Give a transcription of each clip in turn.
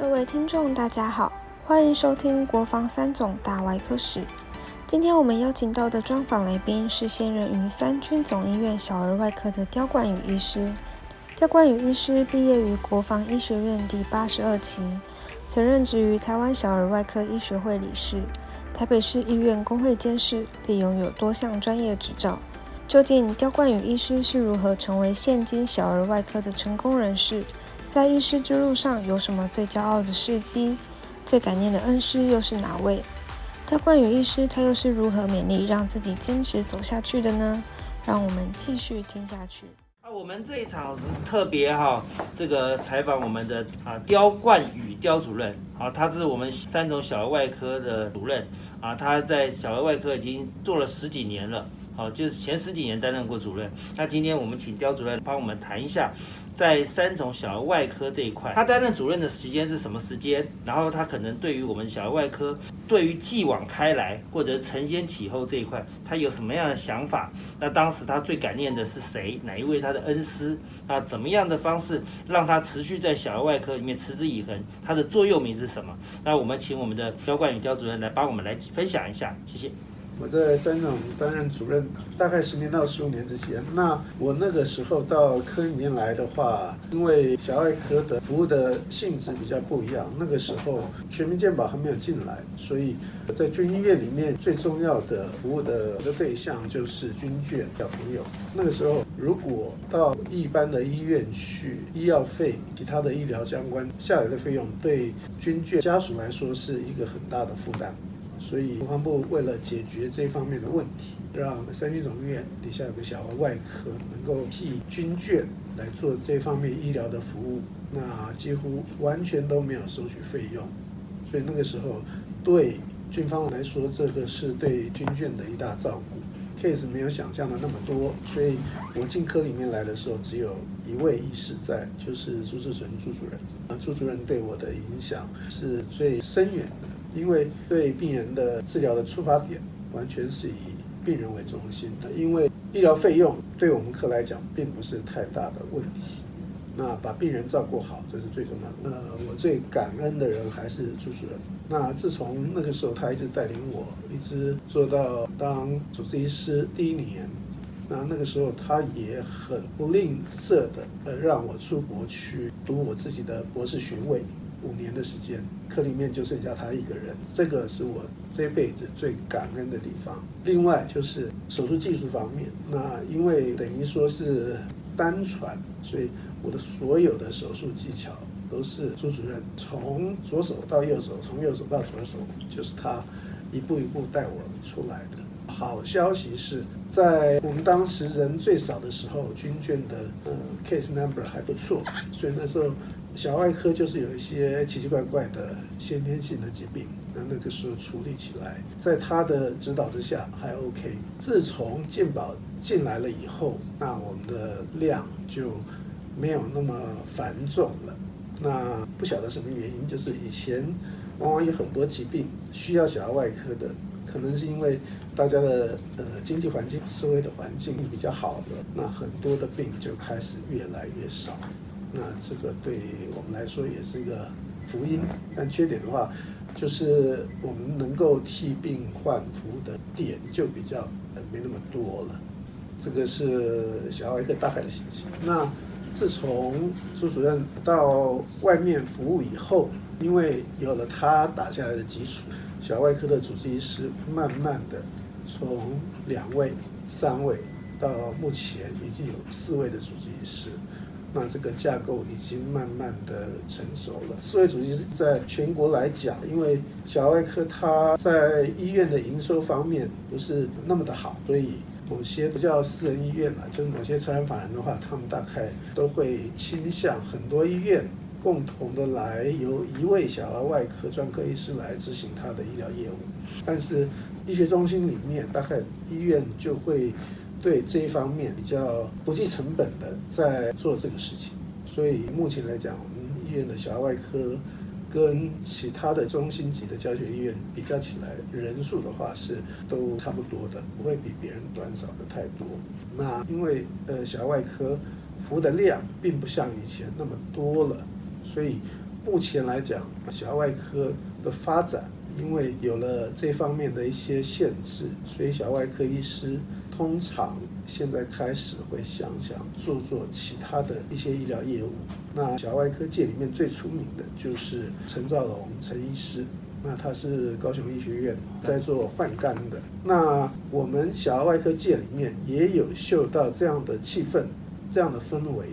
各位听众，大家好，欢迎收听国防三总大外科史。今天我们邀请到的专访来宾是现任于三军总医院小儿外科的刁冠宇医师。刁冠宇医师毕业于国防医学院第八十二期，曾任职于台湾小儿外科医学会理事、台北市医院工会监事，并拥有多项专业执照。究竟刁冠宇医师是如何成为现今小儿外科的成功人士？在医师之路上有什么最骄傲的事迹？最感念的恩师又是哪位？刁冠宇医师他又是如何勉励让自己坚持走下去的呢？让我们继续听下去。啊，我们这一场是特别哈，这个采访我们的啊刁冠宇刁主任，啊，他是我们三种小儿外科的主任，啊，他在小儿外科已经做了十几年了。哦，就是前十几年担任过主任。那今天我们请刁主任帮我们谈一下，在三种小儿外科这一块，他担任主任的时间是什么时间？然后他可能对于我们小儿外科，对于继往开来或者承先启后这一块，他有什么样的想法？那当时他最感念的是谁？哪一位他的恩师？啊，怎么样的方式让他持续在小儿外科里面持之以恒？他的座右铭是什么？那我们请我们的刁冠宇刁主任来帮我们来分享一下，谢谢。我在三总担任主任，大概十年到十五年之间。那我那个时候到科里面来的话，因为小外科的服务的性质比较不一样。那个时候全民健保还没有进来，所以在军医院里面最重要的服务的的对象就是军眷小朋友。那个时候如果到一般的医院去，医药费、其他的医疗相关下来的费用，对军眷家属来说是一个很大的负担。所以国防部为了解决这方面的问题，让三军总医院底下有个小儿外科能够替军眷来做这方面医疗的服务，那几乎完全都没有收取费用。所以那个时候对军方来说，这个是对军眷的一大照顾。case 没有想象的那么多，所以我进科里面来的时候，只有一位医师在，就是朱志纯朱主任。朱主任对我的影响是最深远的。因为对病人的治疗的出发点完全是以病人为中心的，因为医疗费用对我们科来讲并不是太大的问题。那把病人照顾好，这是最重要的。呃，我最感恩的人还是朱主任。那自从那个时候，他一直带领我，一直做到当主治医师第一年。那那个时候，他也很不吝啬的，让我出国去读我自己的博士学位。五年的时间，科里面就剩下他一个人，这个是我这辈子最感恩的地方。另外就是手术技术方面，那因为等于说是单传，所以我的所有的手术技巧都是朱主任从左手到右手，从右手到左手，就是他一步一步带我出来的。好消息是在我们当时人最少的时候，军眷的呃 case number 还不错，所以那时候。小儿外科就是有一些奇奇怪怪的先天性的疾病，那那个时候处理起来，在他的指导之下还 OK。自从健保进来了以后，那我们的量就没有那么繁重了。那不晓得什么原因，就是以前往往有很多疾病需要小儿外科的，可能是因为大家的呃经济环境、社会的环境比较好了，那很多的病就开始越来越少。那这个对我们来说也是一个福音，但缺点的话，就是我们能够替病患服务的点就比较没那么多了。这个是小儿外科大概的信息。那自从朱主任到外面服务以后，因为有了他打下来的基础，小儿外科的主治医师慢慢的从两位、三位到目前已经有四位的主治医师。那这个架构已经慢慢的成熟了。四位主席在全国来讲，因为小儿外科它在医院的营收方面不是那么的好，所以某些不叫私人医院了，就是某些财产法人的话，他们大概都会倾向很多医院共同的来由一位小儿外科专科医师来执行他的医疗业务。但是医学中心里面，大概医院就会。对这一方面比较不计成本的在做这个事情，所以目前来讲，我们医院的小儿外科跟其他的中心级的教学医院比较起来，人数的话是都差不多的，不会比别人短少的太多。那因为呃小儿外科服务的量并不像以前那么多了，所以目前来讲，小儿外科的发展，因为有了这方面的一些限制，所以小儿外科医师通常现在开始会想想做做其他的一些医疗业务。那小儿外科界里面最出名的就是陈兆龙陈医师。那他是高雄医学院在做换肝的。那我们小儿外科界里面也有嗅到这样的气氛，这样的氛围。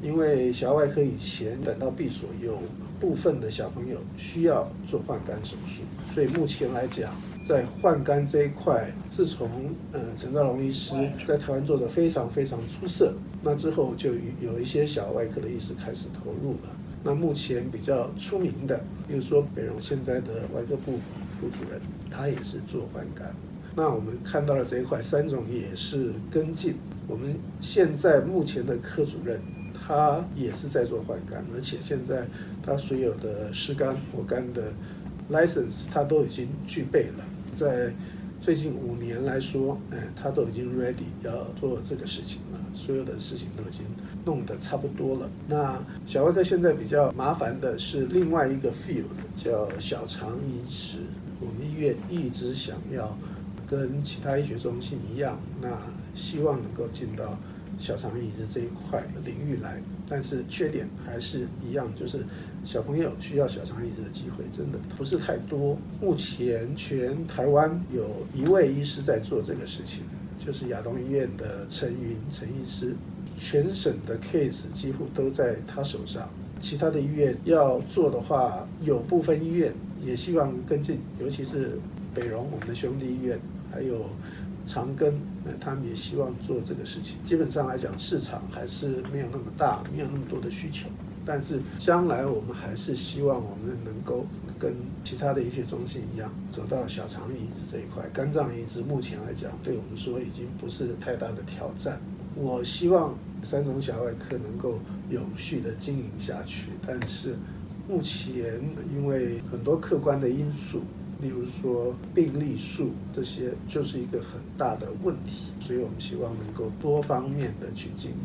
因为小儿外科以前等到闭锁，有部分的小朋友需要做换肝手术，所以目前来讲，在换肝这一块，自从呃陈兆龙医师在台湾做的非常非常出色，那之后就有一些小外科的医师开始投入了。那目前比较出名的，比如说北荣现在的外科部副主任，他也是做换肝。那我们看到了这一块，三种也是跟进。我们现在目前的科主任，他也是在做换肝，而且现在他所有的湿肝活肝的 license，他都已经具备了。在最近五年来说，哎，他都已经 ready 要做这个事情了，所有的事情都已经弄得差不多了。那小外科现在比较麻烦的是另外一个 field，叫小肠移植。我们医院一直想要跟其他医学中心一样，那希望能够进到小肠移植这一块领域来，但是缺点还是一样，就是。小朋友需要小肠移植的机会真的不是太多。目前全台湾有一位医师在做这个事情，就是亚东医院的陈云陈医师，全省的 case 几乎都在他手上。其他的医院要做的话，有部分医院也希望跟进，尤其是北荣我们的兄弟医院，还有长庚，那，他们也希望做这个事情。基本上来讲，市场还是没有那么大，没有那么多的需求。但是将来我们还是希望我们能够跟其他的医学中心一样，走到小肠移植这一块。肝脏移植目前来讲，对我们说已经不是太大的挑战。我希望三种小外科能够永续的经营下去。但是目前因为很多客观的因素，例如说病例数这些，就是一个很大的问题。所以我们希望能够多方面的去经营。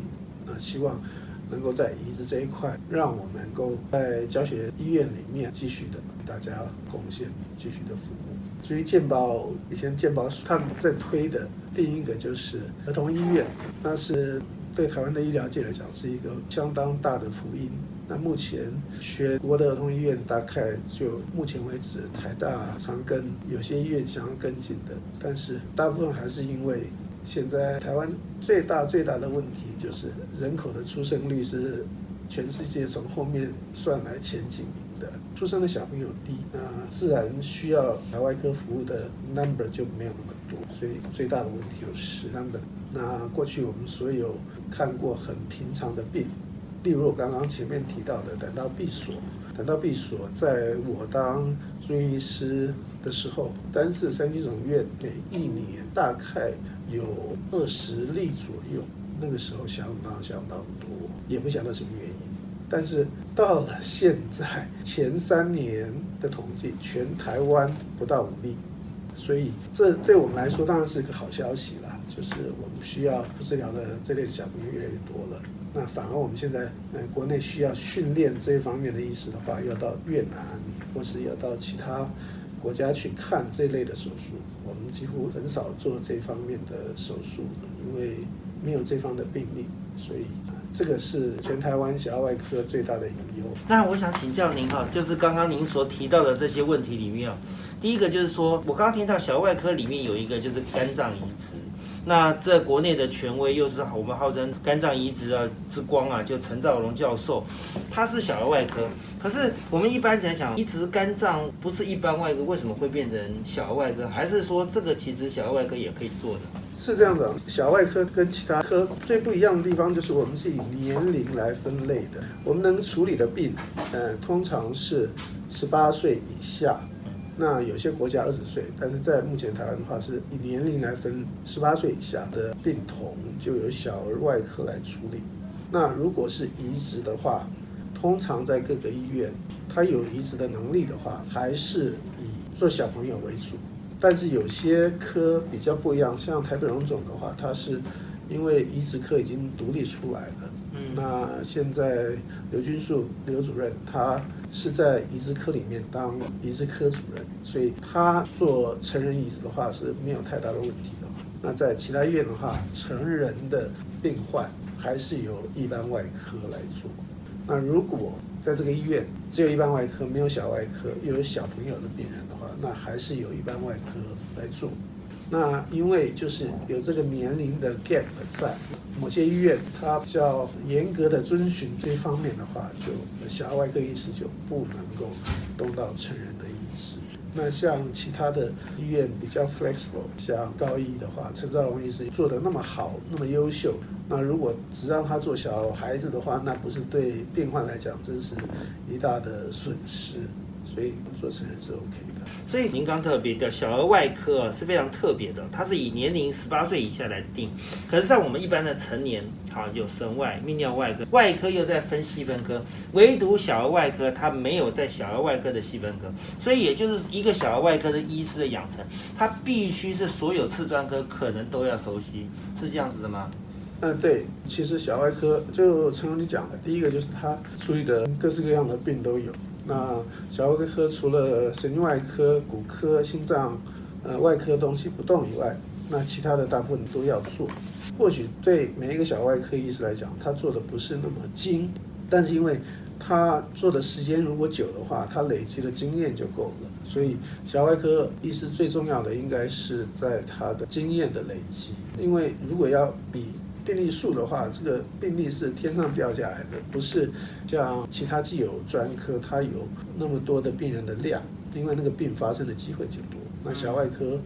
那希望。能够在移植这一块，让我们能够在教学医院里面继续的给大家贡献，继续的服务。至于健保，以前健保他们在推的第一个就是儿童医院，那是对台湾的医疗界来讲是一个相当大的福音。那目前全国的儿童医院大概就目前为止，台大、常跟有些医院想要跟进的，但是大部分还是因为。现在台湾最大最大的问题就是人口的出生率是全世界从后面算来前几名的，出生的小朋友低，那自然需要小外科服务的 number 就没有那么多，所以最大的问题就是 number。那过去我们所有看过很平常的病，例如我刚刚前面提到的，等到闭锁，等到闭锁，在我当住院医师的时候，单是三军总院每一年大概。有二十例左右，那个时候相当相当多，也不晓得什么原因。但是到了现在，前三年的统计，全台湾不到五例，所以这对我们来说当然是一个好消息啦。就是我们需要不治疗的这类小朋友越来越多了。那反而我们现在，呃，国内需要训练这一方面的意识的话，要到越南或是要到其他。国家去看这类的手术，我们几乎很少做这方面的手术，因为没有这方的病例，所以这个是全台湾小儿外科最大的隐忧。那我想请教您哈，就是刚刚您所提到的这些问题里面啊，第一个就是说我刚刚听到小儿外科里面有一个就是肝脏移植。那这国内的权威又是我们号称肝脏移植啊之光啊，就陈兆龙教授，他是小儿外科。可是我们一般在想，移植肝脏不是一般外科，为什么会变成小儿外科？还是说这个其实小儿外科也可以做的？是这样的，小儿外科跟其他科最不一样的地方就是我们是以年龄来分类的，我们能处理的病，呃，通常是十八岁以下。那有些国家二十岁，但是在目前台湾的话，是以年龄来分，十八岁以下的病童就由小儿外科来处理。那如果是移植的话，通常在各个医院，他有移植的能力的话，还是以做小朋友为主。但是有些科比较不一样，像台北荣总的话，它是因为移植科已经独立出来了。嗯那现在刘军树刘主任他是在移植科里面当移植科主任，所以他做成人移植的话是没有太大的问题的。那在其他医院的话，成人的病患还是由一般外科来做。那如果在这个医院只有一般外科，没有小外科，又有小朋友的病人的话，那还是由一般外科来做。那因为就是有这个年龄的 gap 在，某些医院它比较严格的遵循这方面的话，就小儿外科医师就不能够动到成人的医师。那像其他的医院比较 flexible，像高医的话，陈兆龙医师做的那么好，那么优秀，那如果只让他做小孩子的话，那不是对病患来讲真是一大的损失。所以做成人是 OK 的。所以您刚特别的小儿外科啊是非常特别的，它是以年龄十八岁以下来定。可是像我们一般的成年，好有神外、泌尿外科，外科又在分细分科，唯独小儿外科它没有在小儿外科的细分科，所以也就是一个小儿外科的医师的养成，他必须是所有次专科可能都要熟悉，是这样子的吗？嗯，对，其实小外科就陈如你讲的，第一个就是他处理的各式各样的病都有。那小外科除了神经外科、骨科、心脏、呃外科的东西不动以外，那其他的大部分都要做。或许对每一个小外科医师来讲，他做的不是那么精，但是因为他做的时间如果久的话，他累积的经验就够了。所以小外科医师最重要的应该是在他的经验的累积，因为如果要比病例数的话，这个病例是天上掉下来的，不是像其他既有专科，它有那么多的病人的量，因为那个病发生的机会就多。那小外科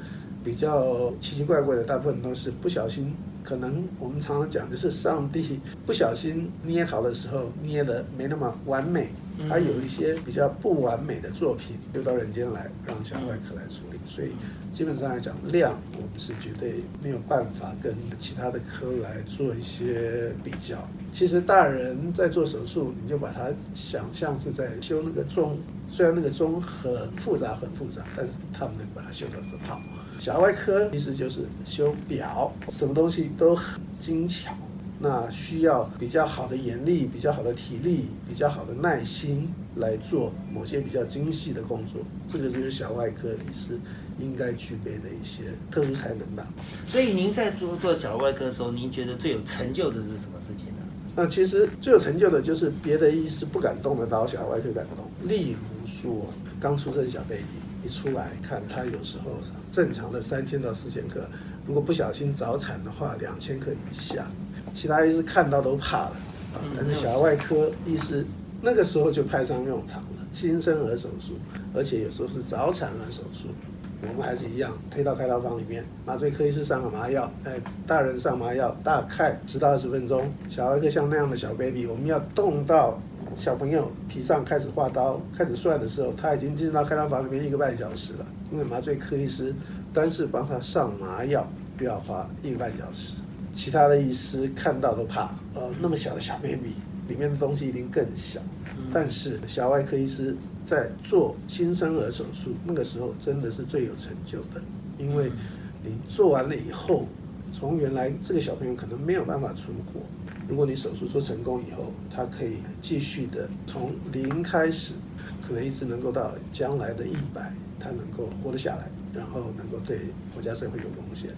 比较奇奇怪怪的，大部分都是不小心，可能我们常常讲就是上帝不小心捏陶的时候捏的没那么完美，还有一些比较不完美的作品丢到人间来，让小外科来处理，所以。基本上来讲，量我们是绝对没有办法跟其他的科来做一些比较。其实大人在做手术，你就把它想象是在修那个钟，虽然那个钟很复杂很复杂，但是他们能把它修得很好。小外科其实就是修表，什么东西都很精巧。那需要比较好的眼力、比较好的体力、比较好的耐心来做某些比较精细的工作，这个就是小外科医师应该具备的一些特殊才能吧。所以您在做做小儿外科的时候，您觉得最有成就的是什么事情呢？那其实最有成就的就是别的医师不敢动的刀，小儿外科敢动。例如说，刚出生小 baby 一出来看，他有时候正常的三千到四千克，如果不小心早产的话，两千克以下。其他医师看到都怕了啊，但是小儿外科医师那个时候就派上用场了，新生儿手术，而且有时候是早产儿手术，我们还是一样推到开刀房里面，麻醉科医师上个麻药，哎，大人上麻药，大概十到二十分钟。小儿科像那样的小 baby，我们要动到小朋友皮上开始划刀，开始算的时候，他已经进到开刀房里面一个半小时了，因为麻醉科医师单是帮他上麻药，就要花一个半小时。其他的医师看到都怕，呃，那么小的小 baby，里面的东西一定更小。但是小外科医师在做新生儿手术，那个时候真的是最有成就的，因为你做完了以后，从原来这个小朋友可能没有办法存活，如果你手术做成功以后，他可以继续的从零开始，可能一直能够到将来的一百，他能够活得下来，然后能够对国家社会有贡献。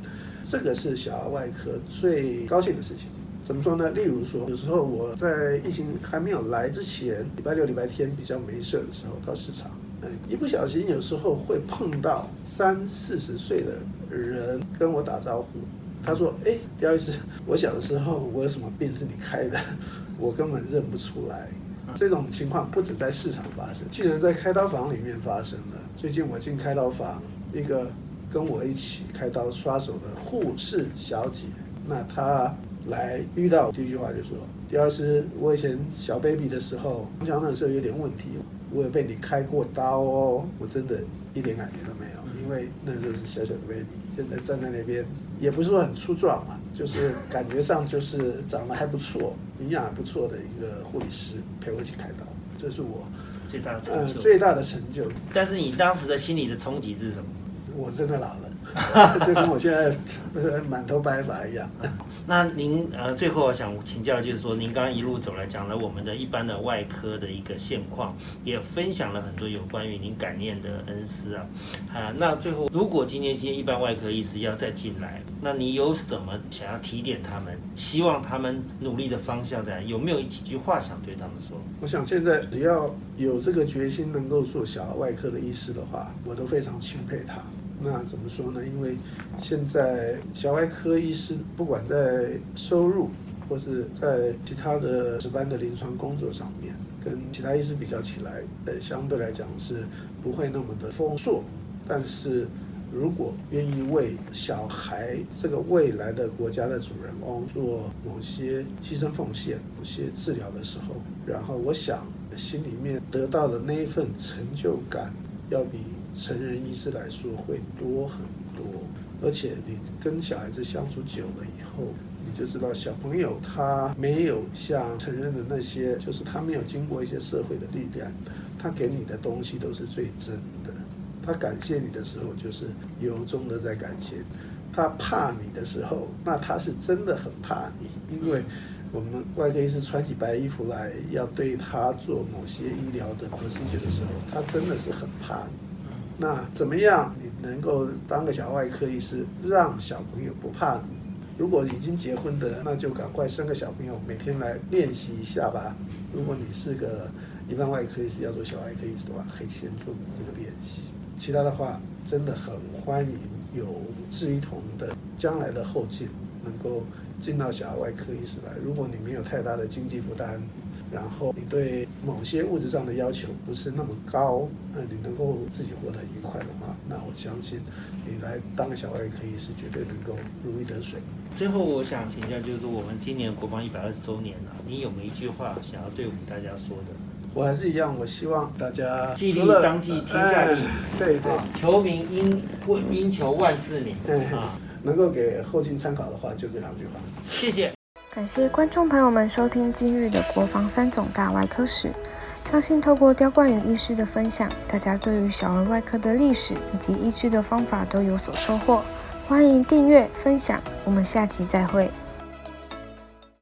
这个是小儿外科最高兴的事情。怎么说呢？例如说，有时候我在疫情还没有来之前，礼拜六、礼拜天比较没事的时候到市场，嗯，一不小心有时候会碰到三四十岁的人跟我打招呼。他说：“哎，刁医师，我小的时候我有什么病是你开的？我根本认不出来。”这种情况不止在市场发生，竟然在开刀房里面发生了。最近我进开刀房，一个。跟我一起开刀刷手的护士小姐，那她来遇到第一句话就说：“第师，我以前小 baby 的时候，胸腔那时候有点问题，我有被你开过刀哦。”我真的一点感觉都没有，因为那时候是小小的 baby，现在站在那边也不是说很粗壮嘛，就是感觉上就是长得还不错，营养还不错的一个护理师陪我一起开刀，这是我最大的成就。最大的成就。但是你当时的心理的冲击是什么？我真的老了，就跟我现在满头白发一样。那您呃，最后我想请教，就是说，您刚刚一路走来讲了我们的一般的外科的一个现况，也分享了很多有关于您感念的恩师啊，啊，那最后如果今天些一般外科医师要再进来，那你有什么想要提点他们，希望他们努力的方向在？有没有几句话想对他们说？我想现在只要有这个决心能够做小儿外科的医师的话，我都非常钦佩他。那怎么说呢？因为现在小外科医师不管在收入或是在其他的值班的临床工作上面，跟其他医师比较起来，呃，相对来讲是不会那么的丰硕。但是如果愿意为小孩这个未来的国家的主人翁做某些牺牲奉献、某些治疗的时候，然后我想心里面得到的那一份成就感，要比。成人医师来说会多很多，而且你跟小孩子相处久了以后，你就知道小朋友他没有像成人的那些，就是他没有经过一些社会的历练，他给你的东西都是最真的。他感谢你的时候，就是由衷的在感谢；他怕你的时候，那他是真的很怕你，因为我们外科医师穿起白衣服来要对他做某些医疗的 procedure 的时候，他真的是很怕。那怎么样？你能够当个小外科医师，让小朋友不怕你？如果已经结婚的，那就赶快生个小朋友，每天来练习一下吧。如果你是个一般外科医师，要做小外科医师的话，可以先做这个练习。其他的话，真的很欢迎有志一同的将来的后进，能够进到小儿外科医师来。如果你没有太大的经济负担。然后你对某些物质上的要求不是那么高，那，你能够自己活得愉快的话，那我相信你来当个小外科医是绝对能够如鱼得水。最后我想请教，就是我们今年国防一百二十周年了，你有没有一句话想要对我们大家说的？我还是一样，我希望大家既立当即天下立，对对，求名应应求万世名啊，能够给后进参考的话，就这两句话。谢谢。感谢观众朋友们收听今日的国防三总大外科史。相信透过刁冠宇医师的分享，大家对于小儿外科的历史以及医治的方法都有所收获。欢迎订阅分享，我们下集再会。